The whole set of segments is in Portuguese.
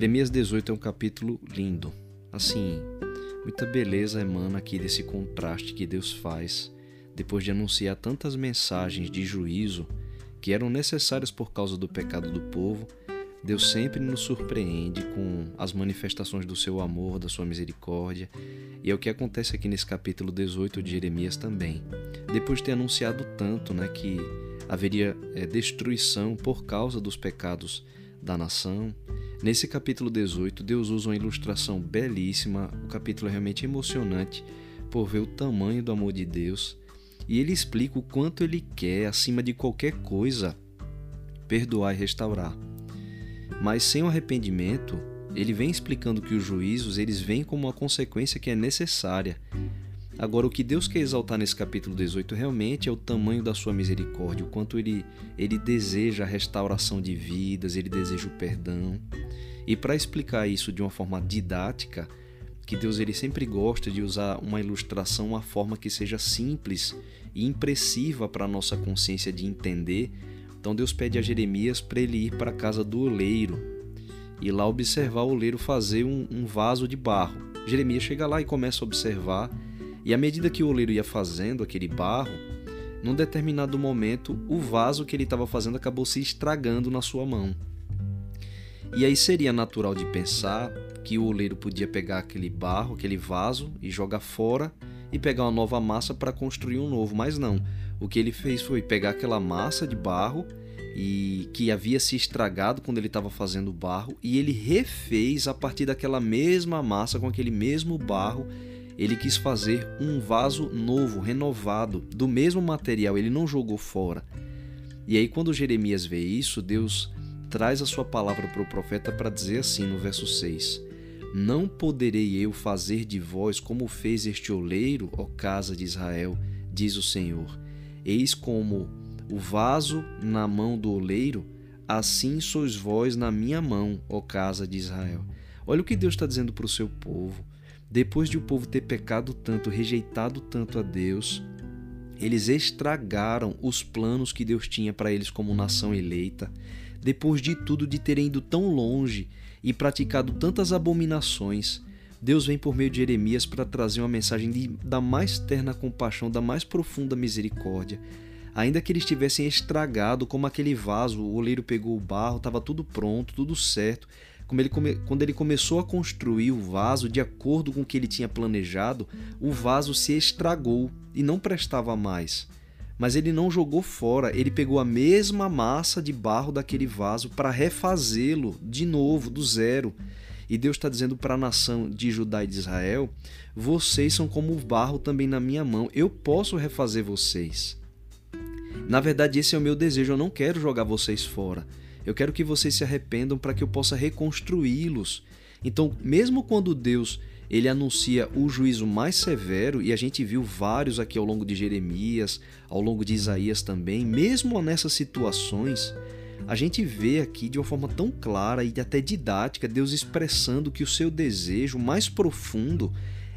Jeremias 18 é um capítulo lindo. Assim, muita beleza emana aqui desse contraste que Deus faz depois de anunciar tantas mensagens de juízo que eram necessárias por causa do pecado do povo. Deus sempre nos surpreende com as manifestações do seu amor, da sua misericórdia, e é o que acontece aqui nesse capítulo 18 de Jeremias também. Depois de ter anunciado tanto né, que haveria é, destruição por causa dos pecados da nação, Nesse capítulo 18, Deus usa uma ilustração belíssima, o capítulo é realmente emocionante por ver o tamanho do amor de Deus e ele explica o quanto ele quer, acima de qualquer coisa, perdoar e restaurar. Mas sem o arrependimento, ele vem explicando que os juízos eles vêm como uma consequência que é necessária Agora, o que Deus quer exaltar nesse capítulo 18 realmente é o tamanho da sua misericórdia, o quanto ele, ele deseja a restauração de vidas, ele deseja o perdão. E para explicar isso de uma forma didática, que Deus ele sempre gosta de usar uma ilustração, uma forma que seja simples e impressiva para a nossa consciência de entender. Então Deus pede a Jeremias para ele ir para a casa do oleiro e lá observar o oleiro fazer um, um vaso de barro. Jeremias chega lá e começa a observar e à medida que o oleiro ia fazendo aquele barro, num determinado momento, o vaso que ele estava fazendo acabou se estragando na sua mão. E aí seria natural de pensar que o oleiro podia pegar aquele barro, aquele vaso e jogar fora e pegar uma nova massa para construir um novo, mas não. O que ele fez foi pegar aquela massa de barro e que havia se estragado quando ele estava fazendo o barro e ele refez a partir daquela mesma massa com aquele mesmo barro ele quis fazer um vaso novo, renovado, do mesmo material, ele não jogou fora. E aí, quando Jeremias vê isso, Deus traz a sua palavra para o profeta para dizer assim no verso 6: Não poderei eu fazer de vós como fez este oleiro, ó casa de Israel, diz o Senhor. Eis como o vaso na mão do oleiro, assim sois vós na minha mão, ó casa de Israel. Olha o que Deus está dizendo para o seu povo. Depois de o povo ter pecado tanto, rejeitado tanto a Deus, eles estragaram os planos que Deus tinha para eles como nação eleita. Depois de tudo, de terem ido tão longe e praticado tantas abominações, Deus vem por meio de Jeremias para trazer uma mensagem de, da mais terna compaixão, da mais profunda misericórdia. Ainda que eles tivessem estragado, como aquele vaso, o oleiro pegou o barro, estava tudo pronto, tudo certo, como ele come, quando ele começou a construir o vaso de acordo com o que ele tinha planejado, o vaso se estragou e não prestava mais. Mas ele não jogou fora, ele pegou a mesma massa de barro daquele vaso para refazê-lo de novo, do zero. E Deus está dizendo para a nação de Judá e de Israel: vocês são como o barro também na minha mão, eu posso refazer vocês. Na verdade, esse é o meu desejo, eu não quero jogar vocês fora. Eu quero que vocês se arrependam para que eu possa reconstruí-los. Então, mesmo quando Deus ele anuncia o juízo mais severo, e a gente viu vários aqui ao longo de Jeremias, ao longo de Isaías também, mesmo nessas situações, a gente vê aqui de uma forma tão clara e até didática Deus expressando que o seu desejo mais profundo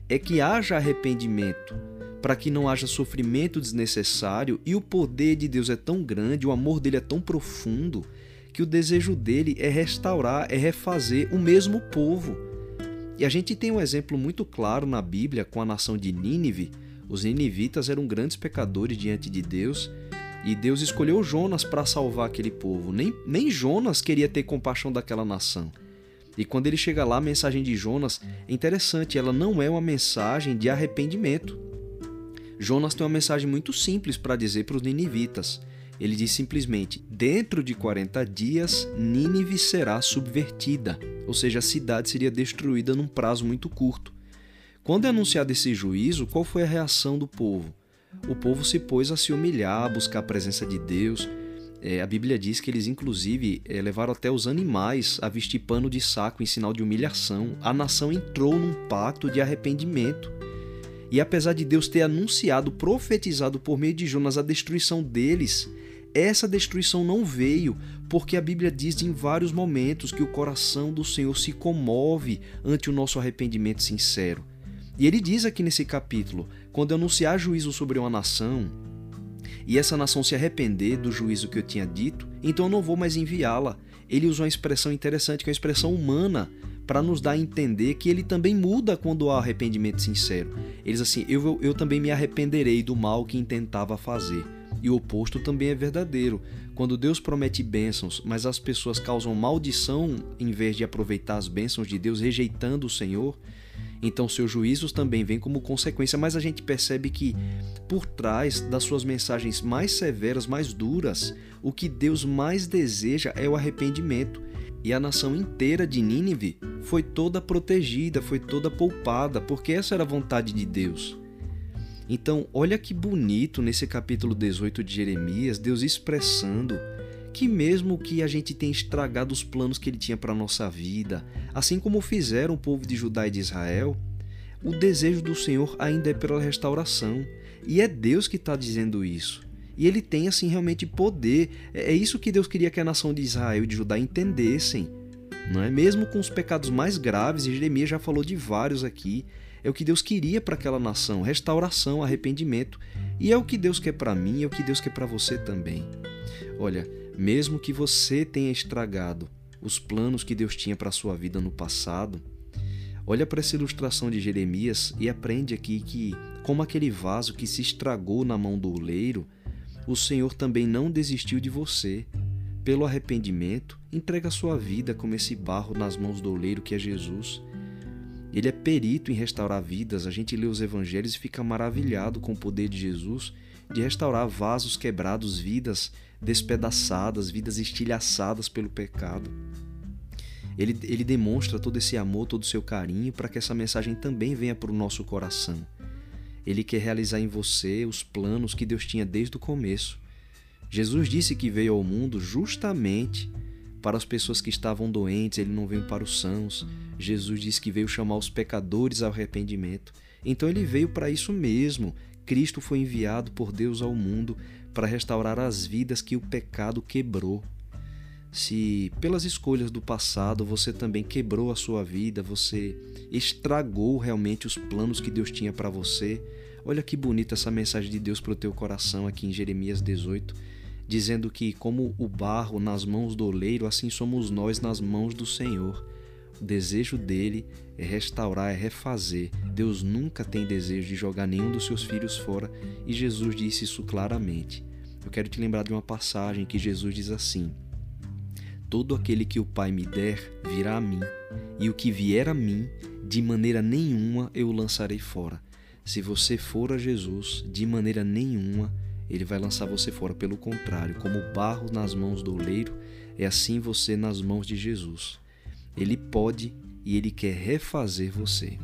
é que haja arrependimento, para que não haja sofrimento desnecessário, e o poder de Deus é tão grande, o amor dele é tão profundo que o desejo dele é restaurar, é refazer o mesmo povo. E a gente tem um exemplo muito claro na Bíblia com a nação de Nínive. Os ninivitas eram grandes pecadores diante de Deus e Deus escolheu Jonas para salvar aquele povo. Nem, nem Jonas queria ter compaixão daquela nação. E quando ele chega lá, a mensagem de Jonas é interessante, ela não é uma mensagem de arrependimento. Jonas tem uma mensagem muito simples para dizer para os ninivitas. Ele diz simplesmente: Dentro de 40 dias, Nínive será subvertida, ou seja, a cidade seria destruída num prazo muito curto. Quando é anunciado esse juízo, qual foi a reação do povo? O povo se pôs a se humilhar, a buscar a presença de Deus. É, a Bíblia diz que eles, inclusive, é, levaram até os animais a vestir pano de saco em sinal de humilhação. A nação entrou num pacto de arrependimento. E apesar de Deus ter anunciado, profetizado por meio de Jonas a destruição deles, essa destruição não veio porque a Bíblia diz em vários momentos que o coração do Senhor se comove ante o nosso arrependimento sincero. E ele diz aqui nesse capítulo: quando anunciar juízo sobre uma nação, e essa nação se arrepender do juízo que eu tinha dito, então eu não vou mais enviá-la. ele usa uma expressão interessante, que é uma expressão humana, para nos dar a entender que ele também muda quando há arrependimento sincero. Ele diz assim: eu, eu também me arrependerei do mal que intentava fazer. E o oposto também é verdadeiro. Quando Deus promete bênçãos, mas as pessoas causam maldição em vez de aproveitar as bênçãos de Deus, rejeitando o Senhor, então seus juízos também vêm como consequência. Mas a gente percebe que por trás das suas mensagens mais severas, mais duras, o que Deus mais deseja é o arrependimento. E a nação inteira de Nínive foi toda protegida, foi toda poupada, porque essa era a vontade de Deus. Então, olha que bonito nesse capítulo 18 de Jeremias, Deus expressando que mesmo que a gente tenha estragado os planos que ele tinha para a nossa vida, assim como fizeram o povo de Judá e de Israel, o desejo do Senhor ainda é pela restauração. E é Deus que está dizendo isso. E ele tem assim realmente poder. É, é isso que Deus queria que a nação de Israel e de Judá entendessem. Não é? Mesmo com os pecados mais graves, e Jeremias já falou de vários aqui, é o que Deus queria para aquela nação, restauração, arrependimento. E é o que Deus quer para mim, é o que Deus quer para você também. Olha, mesmo que você tenha estragado os planos que Deus tinha para a sua vida no passado, olha para essa ilustração de Jeremias e aprende aqui que, como aquele vaso que se estragou na mão do oleiro, o Senhor também não desistiu de você. Pelo arrependimento, entrega a sua vida como esse barro nas mãos do oleiro que é Jesus. Ele é perito em restaurar vidas. A gente lê os evangelhos e fica maravilhado com o poder de Jesus de restaurar vasos quebrados, vidas despedaçadas, vidas estilhaçadas pelo pecado. Ele, ele demonstra todo esse amor, todo o seu carinho para que essa mensagem também venha para o nosso coração. Ele quer realizar em você os planos que Deus tinha desde o começo. Jesus disse que veio ao mundo justamente para as pessoas que estavam doentes, ele não veio para os sãos. Jesus disse que veio chamar os pecadores ao arrependimento. Então ele veio para isso mesmo. Cristo foi enviado por Deus ao mundo para restaurar as vidas que o pecado quebrou. Se pelas escolhas do passado você também quebrou a sua vida, você estragou realmente os planos que Deus tinha para você, olha que bonita essa mensagem de Deus para o teu coração aqui em Jeremias 18, dizendo que, como o barro nas mãos do oleiro, assim somos nós nas mãos do Senhor. O desejo dele é restaurar, é refazer. Deus nunca tem desejo de jogar nenhum dos seus filhos fora e Jesus disse isso claramente. Eu quero te lembrar de uma passagem que Jesus diz assim: Todo aquele que o Pai me der virá a mim, e o que vier a mim, de maneira nenhuma eu o lançarei fora. Se você for a Jesus, de maneira nenhuma ele vai lançar você fora. Pelo contrário, como barro nas mãos do oleiro, é assim você nas mãos de Jesus. Ele pode e ele quer refazer você.